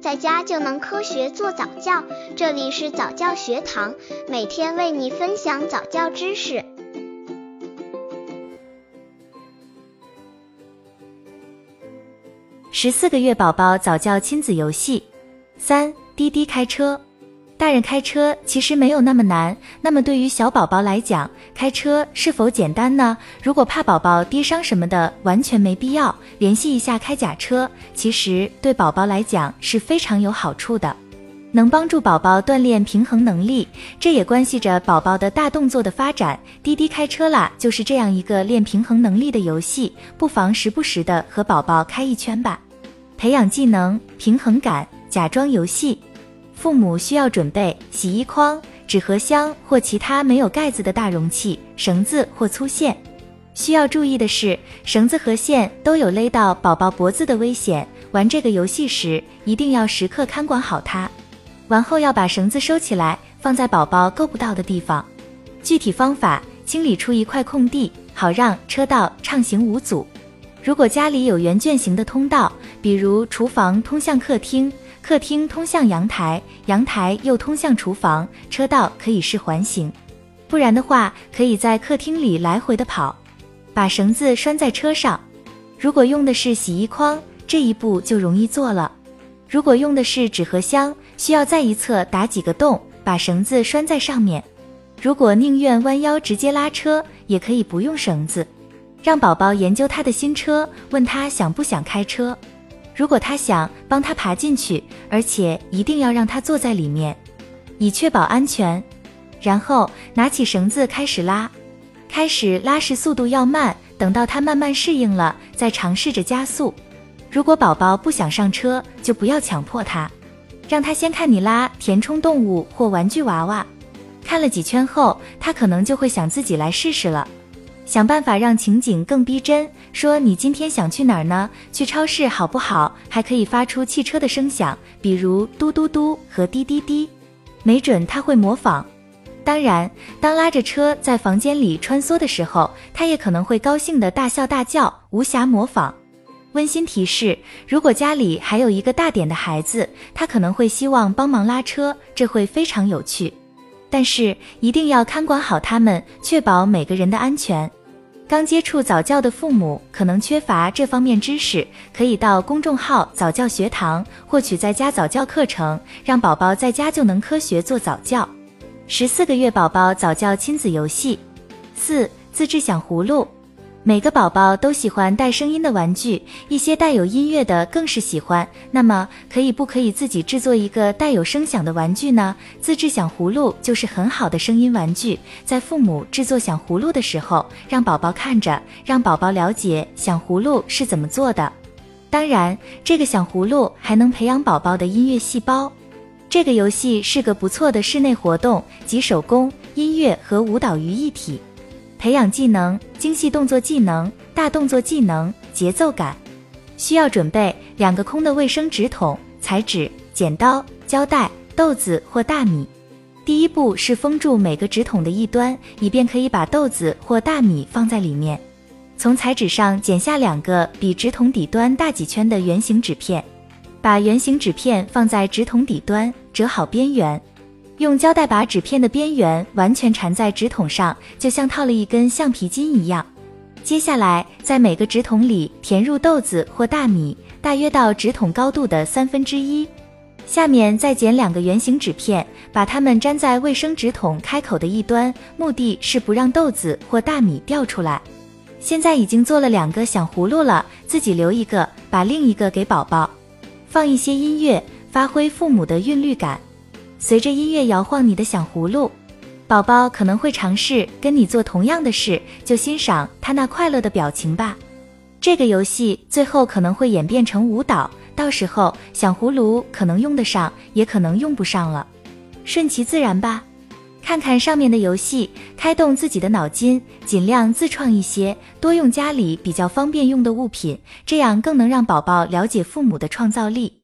在家就能科学做早教。这里是早教学堂，每天为你分享早教知识。十四个月宝宝早教亲子游戏三：滴滴开车。大人开车其实没有那么难，那么对于小宝宝来讲，开车是否简单呢？如果怕宝宝跌伤什么的，完全没必要。联系一下开假车，其实对宝宝来讲是非常有好处的，能帮助宝宝锻炼平衡能力，这也关系着宝宝的大动作的发展。滴滴开车啦，就是这样一个练平衡能力的游戏，不妨时不时的和宝宝开一圈吧，培养技能平衡感。假装游戏。父母需要准备洗衣筐、纸盒箱或其他没有盖子的大容器、绳子或粗线。需要注意的是，绳子和线都有勒到宝宝脖子的危险。玩这个游戏时，一定要时刻看管好它。玩后要把绳子收起来，放在宝宝够不到的地方。具体方法：清理出一块空地，好让车道畅行无阻。如果家里有圆圈形的通道，比如厨房通向客厅。客厅通向阳台，阳台又通向厨房，车道可以是环形，不然的话，可以在客厅里来回的跑，把绳子拴在车上。如果用的是洗衣筐，这一步就容易做了。如果用的是纸盒箱，需要在一侧打几个洞，把绳子拴在上面。如果宁愿弯腰直接拉车，也可以不用绳子，让宝宝研究他的新车，问他想不想开车。如果他想帮他爬进去，而且一定要让他坐在里面，以确保安全。然后拿起绳子开始拉，开始拉时速度要慢，等到他慢慢适应了，再尝试着加速。如果宝宝不想上车，就不要强迫他，让他先看你拉填充动物或玩具娃娃，看了几圈后，他可能就会想自己来试试了。想办法让情景更逼真，说你今天想去哪儿呢？去超市好不好？还可以发出汽车的声响，比如嘟嘟嘟和滴滴滴，没准他会模仿。当然，当拉着车在房间里穿梭的时候，他也可能会高兴的大笑大叫，无暇模仿。温馨提示：如果家里还有一个大点的孩子，他可能会希望帮忙拉车，这会非常有趣。但是一定要看管好他们，确保每个人的安全。刚接触早教的父母可能缺乏这方面知识，可以到公众号早教学堂获取在家早教课程，让宝宝在家就能科学做早教。十四个月宝宝早教亲子游戏四自制响葫芦。每个宝宝都喜欢带声音的玩具，一些带有音乐的更是喜欢。那么，可以不可以自己制作一个带有声响的玩具呢？自制响葫芦就是很好的声音玩具。在父母制作响葫芦的时候，让宝宝看着，让宝宝了解响葫芦是怎么做的。当然，这个响葫芦还能培养宝宝的音乐细胞。这个游戏是个不错的室内活动，集手工、音乐和舞蹈于一体。培养技能、精细动作技能、大动作技能、节奏感，需要准备两个空的卫生纸筒、彩纸、剪刀、胶带、豆子或大米。第一步是封住每个纸筒的一端，以便可以把豆子或大米放在里面。从彩纸上剪下两个比纸筒底端大几圈的圆形纸片，把圆形纸片放在纸筒底端，折好边缘。用胶带把纸片的边缘完全缠在纸筒上，就像套了一根橡皮筋一样。接下来，在每个纸筒里填入豆子或大米，大约到纸筒高度的三分之一。下面再剪两个圆形纸片，把它们粘在卫生纸筒开口的一端，目的是不让豆子或大米掉出来。现在已经做了两个响葫芦了，自己留一个，把另一个给宝宝。放一些音乐，发挥父母的韵律感。随着音乐摇晃你的响葫芦，宝宝可能会尝试跟你做同样的事，就欣赏他那快乐的表情吧。这个游戏最后可能会演变成舞蹈，到时候响葫芦可能用得上，也可能用不上了，顺其自然吧。看看上面的游戏，开动自己的脑筋，尽量自创一些，多用家里比较方便用的物品，这样更能让宝宝了解父母的创造力。